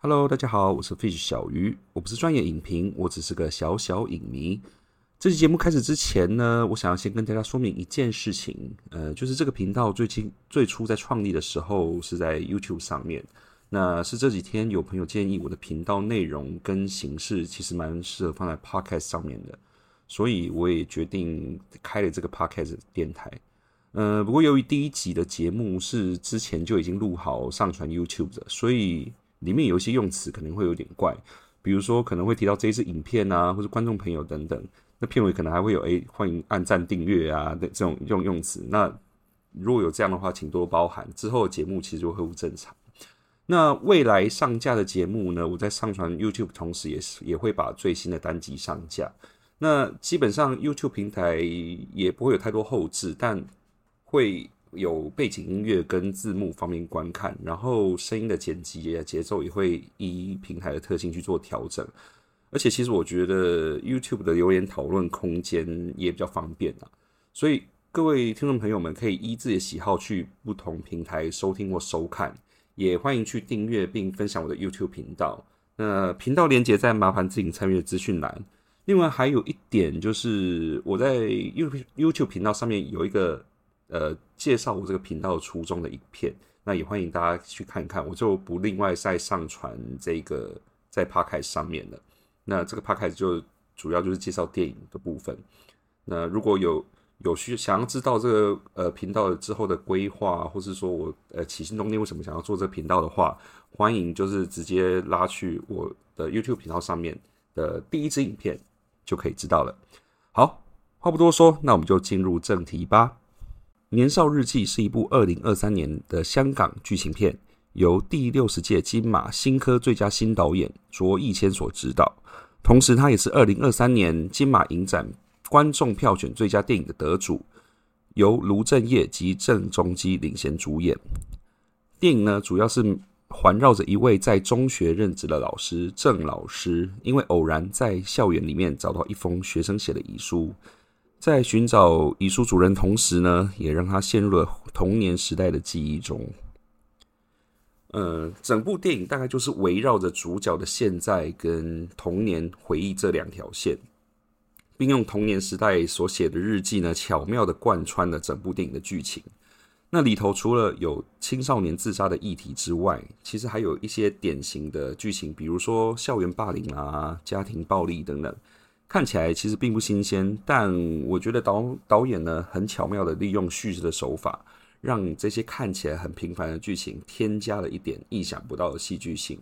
Hello，大家好，我是 Fish 小鱼，我不是专业影评，我只是个小小影迷。这期节目开始之前呢，我想要先跟大家说明一件事情，呃，就是这个频道最近最初在创立的时候是在 YouTube 上面，那是这几天有朋友建议我的频道内容跟形式其实蛮适合放在 Podcast 上面的，所以我也决定开了这个 Podcast 电台。呃，不过由于第一集的节目是之前就已经录好上传 YouTube 的，所以里面有一些用词可能会有点怪，比如说可能会提到这一支影片啊，或者观众朋友等等。那片尾可能还会有诶，欢迎按赞订阅啊的这种用用词。那如果有这样的话，请多包涵。之后的节目其实就恢复正常。那未来上架的节目呢，我在上传 YouTube 同时，也是也会把最新的单集上架。那基本上 YouTube 平台也不会有太多后置，但会有背景音乐跟字幕方面观看，然后声音的剪辑节奏也会依平台的特性去做调整。而且其实我觉得 YouTube 的留言讨论空间也比较方便啊，所以各位听众朋友们可以依自己的喜好去不同平台收听或收看，也欢迎去订阅并分享我的 YouTube 频道。那频道连接在麻烦自己参与的资讯栏。另外还有一点就是我在 YouTube YouTube 频道上面有一个。呃，介绍我这个频道初衷的影片，那也欢迎大家去看看。我就不另外再上传这个在 p o c a s t 上面了。那这个 p o c a s t 就主要就是介绍电影的部分。那如果有有需想要知道这个呃频道之后的规划，或是说我呃起心动念为什么想要做这个频道的话，欢迎就是直接拉去我的 YouTube 频道上面的第一支影片就可以知道了。好，话不多说，那我们就进入正题吧。《年少日记》是一部二零二三年的香港剧情片，由第六十届金马新科最佳新导演卓一谦所执导，同时他也是二零二三年金马影展观众票选最佳电影的得主，由卢正业及郑中基领衔主演。电影呢，主要是环绕着一位在中学任职的老师郑老师，因为偶然在校园里面找到一封学生写的遗书。在寻找遗书主人同时呢，也让他陷入了童年时代的记忆中。呃，整部电影大概就是围绕着主角的现在跟童年回忆这两条线，并用童年时代所写的日记呢，巧妙的贯穿了整部电影的剧情。那里头除了有青少年自杀的议题之外，其实还有一些典型的剧情，比如说校园霸凌啊、家庭暴力等等。看起来其实并不新鲜，但我觉得导导演呢很巧妙的利用叙事的手法，让这些看起来很平凡的剧情添加了一点意想不到的戏剧性。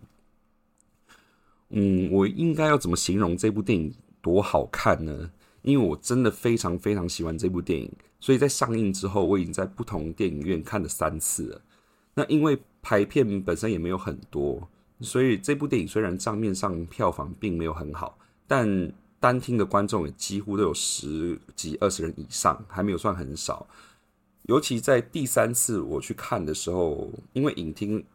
嗯，我应该要怎么形容这部电影多好看呢？因为我真的非常非常喜欢这部电影，所以在上映之后，我已经在不同电影院看了三次了。那因为排片本身也没有很多，所以这部电影虽然账面上票房并没有很好，但单厅的观众也几乎都有十几二十人以上，还没有算很少。尤其在第三次我去看的时候，因为影厅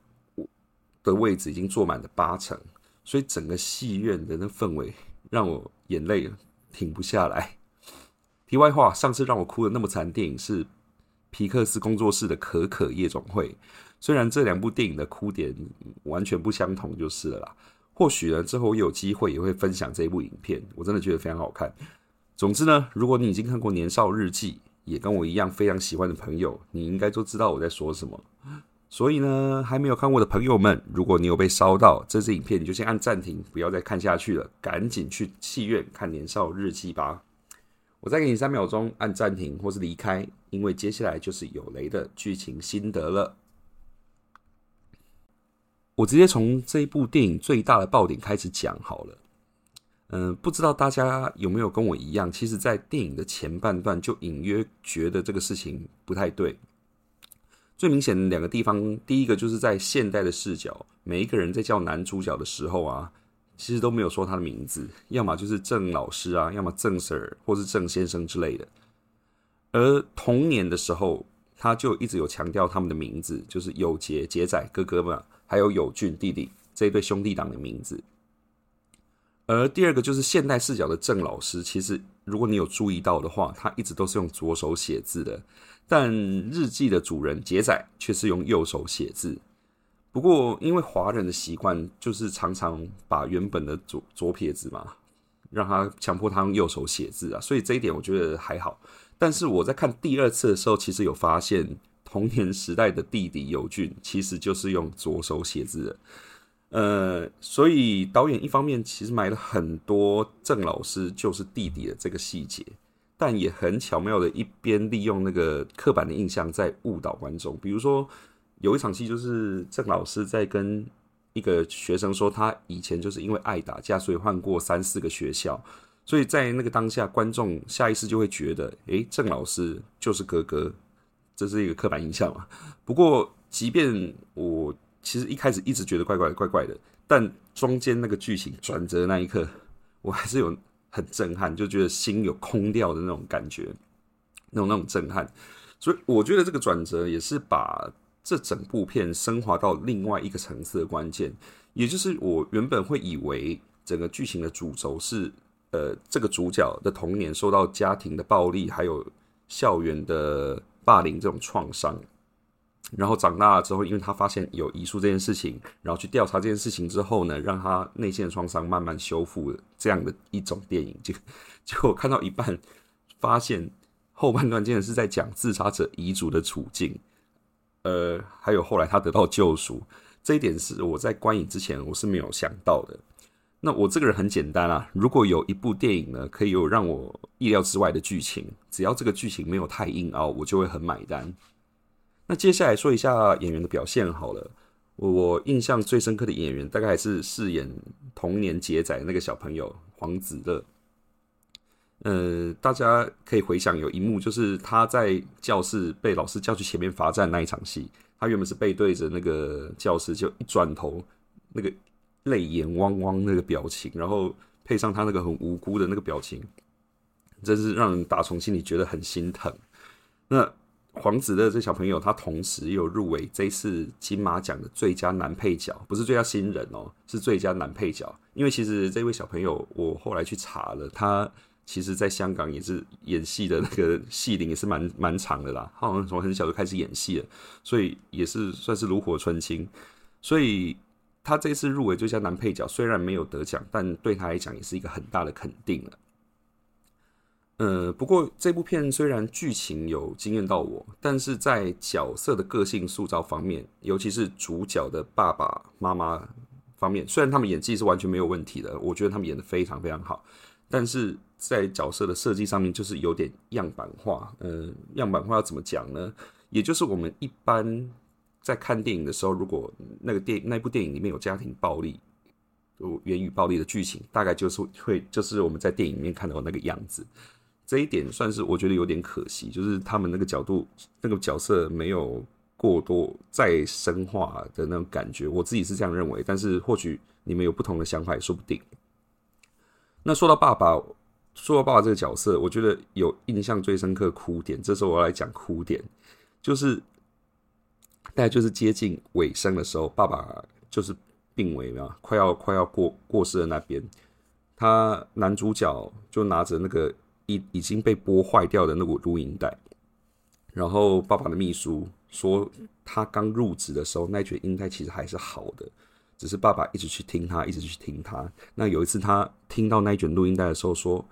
的位置已经坐满了八成，所以整个戏院的那氛围让我眼泪停不下来。题外话，上次让我哭的那么惨电影是皮克斯工作室的《可可夜总会》，虽然这两部电影的哭点完全不相同，就是了啦。或许呢，之后我有机会也会分享这一部影片，我真的觉得非常好看。总之呢，如果你已经看过《年少日记》，也跟我一样非常喜欢的朋友，你应该都知道我在说什么。所以呢，还没有看过的朋友们，如果你有被烧到这支影片，你就先按暂停，不要再看下去了，赶紧去戏院看《年少日记》吧。我再给你三秒钟按暂停或是离开，因为接下来就是有雷的剧情心得了。我直接从这一部电影最大的爆点开始讲好了。嗯，不知道大家有没有跟我一样，其实，在电影的前半段就隐约觉得这个事情不太对。最明显的两个地方，第一个就是在现代的视角，每一个人在叫男主角的时候啊，其实都没有说他的名字，要么就是郑老师啊，要么郑 Sir 或是郑先生之类的。而童年的时候，他就一直有强调他们的名字，就是有杰、杰仔哥哥们。还有友俊弟弟这一对兄弟党的名字，而第二个就是现代视角的郑老师。其实，如果你有注意到的话，他一直都是用左手写字的，但日记的主人杰仔却是用右手写字。不过因为华人的习惯就是常常把原本的左左撇子嘛，让他强迫他用右手写字啊，所以这一点我觉得还好。但是我在看第二次的时候，其实有发现童年时代的弟弟尤俊其实就是用左手写字的。呃，所以导演一方面其实埋了很多郑老师就是弟弟的这个细节，但也很巧妙的一边利用那个刻板的印象在误导观众。比如说有一场戏，就是郑老师在跟一个学生说，他以前就是因为爱打架，所以换过三四个学校，所以在那个当下，观众下意识就会觉得，诶，郑老师就是哥哥，这是一个刻板印象嘛。不过，即便我。其实一开始一直觉得怪怪、怪怪的，但中间那个剧情转折那一刻，我还是有很震撼，就觉得心有空掉的那种感觉，那种那种震撼。所以我觉得这个转折也是把这整部片升华到另外一个层次的关键，也就是我原本会以为整个剧情的主轴是，呃，这个主角的童年受到家庭的暴力，还有校园的霸凌这种创伤。然后长大了之后，因为他发现有遗书这件事情，然后去调查这件事情之后呢，让他内心的创伤慢慢修复的这样的一种电影，就结果看到一半，发现后半段竟然是在讲自杀者遗嘱的处境，呃，还有后来他得到救赎，这一点是我在观影之前我是没有想到的。那我这个人很简单啊，如果有一部电影呢，可以有让我意料之外的剧情，只要这个剧情没有太硬凹，我就会很买单。那接下来说一下演员的表现好了。我印象最深刻的演员，大概还是饰演童年劫仔那个小朋友黄子乐。呃，大家可以回想有一幕，就是他在教室被老师叫去前面罚站那一场戏。他原本是背对着那个教室，就一转头，那个泪眼汪汪那个表情，然后配上他那个很无辜的那个表情，真是让人打从心里觉得很心疼。那。黄子乐这小朋友，他同时又入围这次金马奖的最佳男配角，不是最佳新人哦，是最佳男配角。因为其实这位小朋友，我后来去查了，他其实在香港也是演戏的那个戏龄也是蛮蛮长的啦，他好像从很小就开始演戏了，所以也是算是炉火纯青。所以他这次入围最佳男配角，虽然没有得奖，但对他来讲也是一个很大的肯定了。呃，不过这部片虽然剧情有惊艳到我，但是在角色的个性塑造方面，尤其是主角的爸爸妈妈方面，虽然他们演技是完全没有问题的，我觉得他们演的非常非常好，但是在角色的设计上面就是有点样板化。嗯，样板化要怎么讲呢？也就是我们一般在看电影的时候，如果那个电那部电影里面有家庭暴力、言语暴力的剧情，大概就是会就是我们在电影里面看到那个样子。这一点算是我觉得有点可惜，就是他们那个角度、那个角色没有过多再深化的那种感觉，我自己是这样认为。但是或许你们有不同的想法也说不定。那说到爸爸，说到爸爸这个角色，我觉得有印象最深刻哭点。这时候我要来讲哭点，就是大概就是接近尾声的时候，爸爸就是病危嘛，快要快要过过世的那边，他男主角就拿着那个。已已经被播坏掉的那个录音带，然后爸爸的秘书说，他刚入职的时候那卷音带其实还是好的，只是爸爸一直去听他，一直去听他。那有一次他听到那一卷录音带的时候，说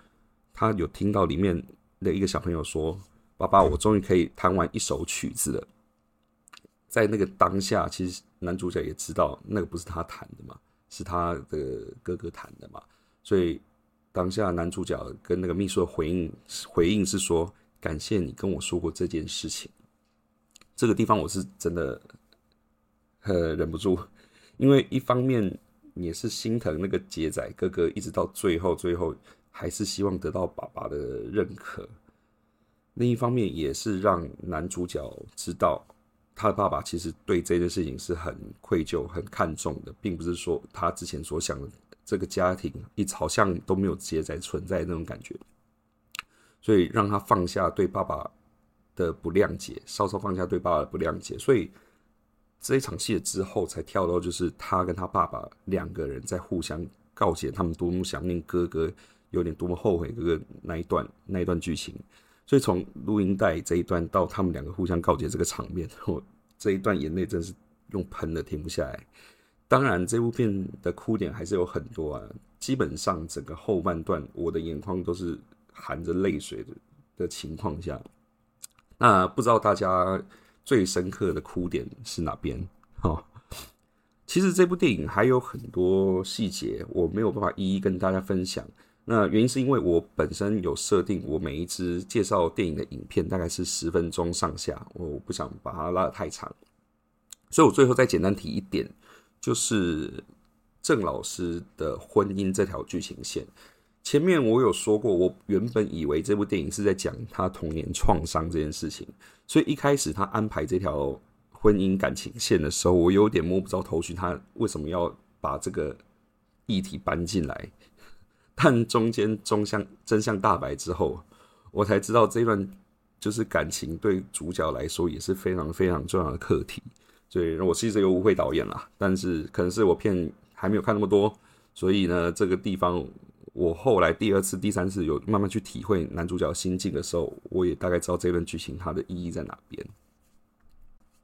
他有听到里面的一个小朋友说：“爸爸，我终于可以弹完一首曲子了。”在那个当下，其实男主角也知道那个不是他弹的嘛，是他的哥哥弹的嘛，所以。当下男主角跟那个秘书的回应回应是说：“感谢你跟我说过这件事情。”这个地方我是真的呃忍不住，因为一方面也是心疼那个杰仔哥哥，一直到最后最后还是希望得到爸爸的认可；另一方面也是让男主角知道他的爸爸其实对这件事情是很愧疚、很看重的，并不是说他之前所想的。这个家庭一好像都没有结在存在那种感觉，所以让他放下对爸爸的不谅解，稍稍放下对爸爸的不谅解。所以这一场戏之后，才跳到就是他跟他爸爸两个人在互相告诫，他们多么想念哥哥，有点多么后悔哥哥那一段那一段剧情。所以从录音带这一段到他们两个互相告诫这个场面，我这一段眼泪真是用喷的停不下来。当然，这部片的哭点还是有很多啊。基本上整个后半段，我的眼眶都是含着泪水的的情况下。那不知道大家最深刻的哭点是哪边？哈，其实这部电影还有很多细节，我没有办法一一跟大家分享。那原因是因为我本身有设定，我每一支介绍电影的影片大概是十分钟上下，我不想把它拉得太长，所以我最后再简单提一点。就是郑老师的婚姻这条剧情线，前面我有说过，我原本以为这部电影是在讲他童年创伤这件事情，所以一开始他安排这条婚姻感情线的时候，我有点摸不着头绪，他为什么要把这个议题搬进来？但中间真相真相大白之后，我才知道这段就是感情对主角来说也是非常非常重要的课题。所以，我其实有误会导演啦，但是可能是我片还没有看那么多，所以呢，这个地方我后来第二次、第三次有慢慢去体会男主角心境的时候，我也大概知道这段剧情它的意义在哪边。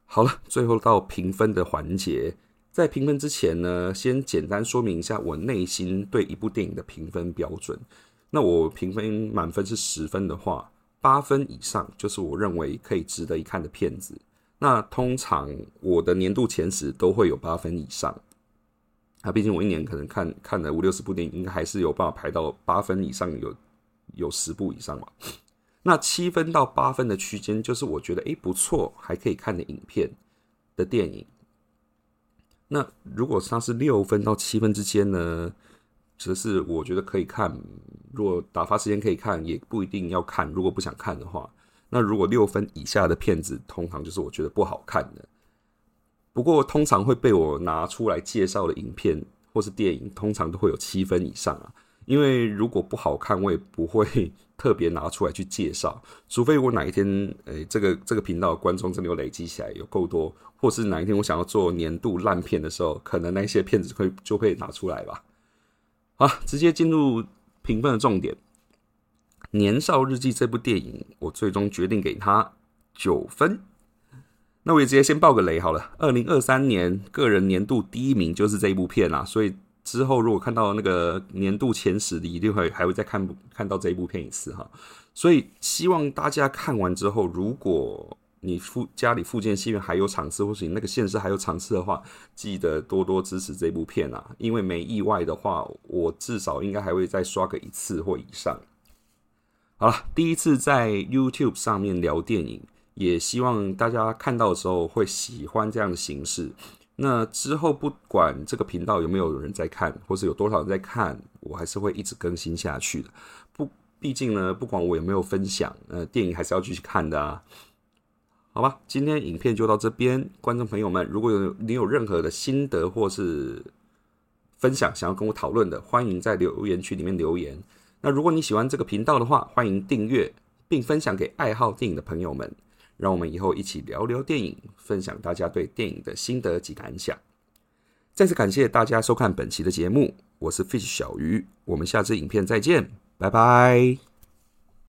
好了，最后到评分的环节，在评分之前呢，先简单说明一下我内心对一部电影的评分标准。那我评分满分是十分的话，八分以上就是我认为可以值得一看的片子。那通常我的年度前十都会有八分以上，啊，毕竟我一年可能看看了五六十部电影，应该还是有办法排到八分以上，有有十部以上嘛。那七分到八分的区间，就是我觉得诶不错，还可以看的影片的电影。那如果它是六分到七分之间呢，则是我觉得可以看，如果打发时间可以看，也不一定要看。如果不想看的话。那如果六分以下的片子，通常就是我觉得不好看的。不过通常会被我拿出来介绍的影片或是电影，通常都会有七分以上啊。因为如果不好看，我也不会 特别拿出来去介绍。除非我哪一天，诶，这个这个频道观众真的有累积起来有够多，或是哪一天我想要做年度烂片的时候，可能那些片子会就会拿出来吧。好，直接进入评分的重点。《年少日记》这部电影，我最终决定给它九分。那我也直接先爆个雷好了。二零二三年个人年度第一名就是这一部片啊，所以之后如果看到那个年度前十，一定会还会再看看到这一部片一次哈。所以希望大家看完之后，如果你附家里附近戏院还有场次，或是你那个县市还有场次的话，记得多多支持这部片啊，因为没意外的话，我至少应该还会再刷个一次或以上。好了，第一次在 YouTube 上面聊电影，也希望大家看到的时候会喜欢这样的形式。那之后不管这个频道有没有人在看，或是有多少人在看，我还是会一直更新下去的。不，毕竟呢，不管我有没有分享，呃，电影还是要继续看的啊。好吧，今天影片就到这边，观众朋友们，如果有你有任何的心得或是分享，想要跟我讨论的，欢迎在留言区里面留言。那如果你喜欢这个频道的话，欢迎订阅并分享给爱好电影的朋友们，让我们以后一起聊聊电影，分享大家对电影的心得及感想。再次感谢大家收看本期的节目，我是 Fish 小鱼，我们下次影片再见，拜拜。